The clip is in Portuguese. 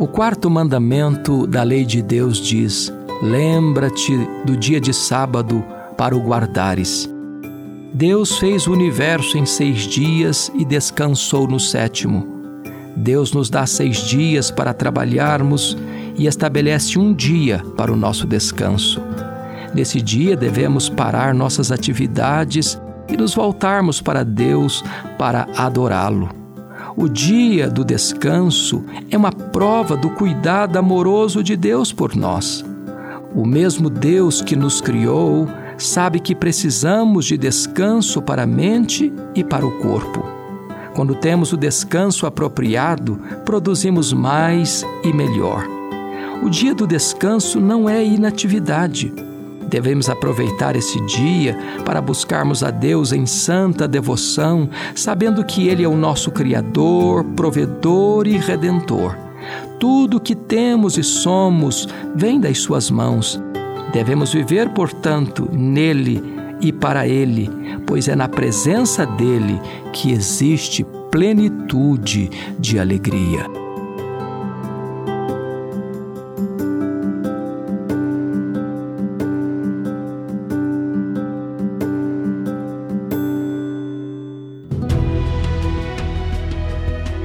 O quarto mandamento da lei de Deus diz: Lembra-te do dia de sábado para o guardares. Deus fez o universo em seis dias e descansou no sétimo. Deus nos dá seis dias para trabalharmos e estabelece um dia para o nosso descanso. Nesse dia devemos parar nossas atividades e nos voltarmos para Deus para adorá-lo. O dia do descanso é uma prova do cuidado amoroso de Deus por nós. O mesmo Deus que nos criou sabe que precisamos de descanso para a mente e para o corpo. Quando temos o descanso apropriado, produzimos mais e melhor. O dia do descanso não é inatividade Devemos aproveitar esse dia para buscarmos a Deus em santa devoção, sabendo que Ele é o nosso Criador, provedor e redentor. Tudo o que temos e somos vem das Suas mãos. Devemos viver, portanto, nele e para Ele, pois é na presença dele que existe plenitude de alegria.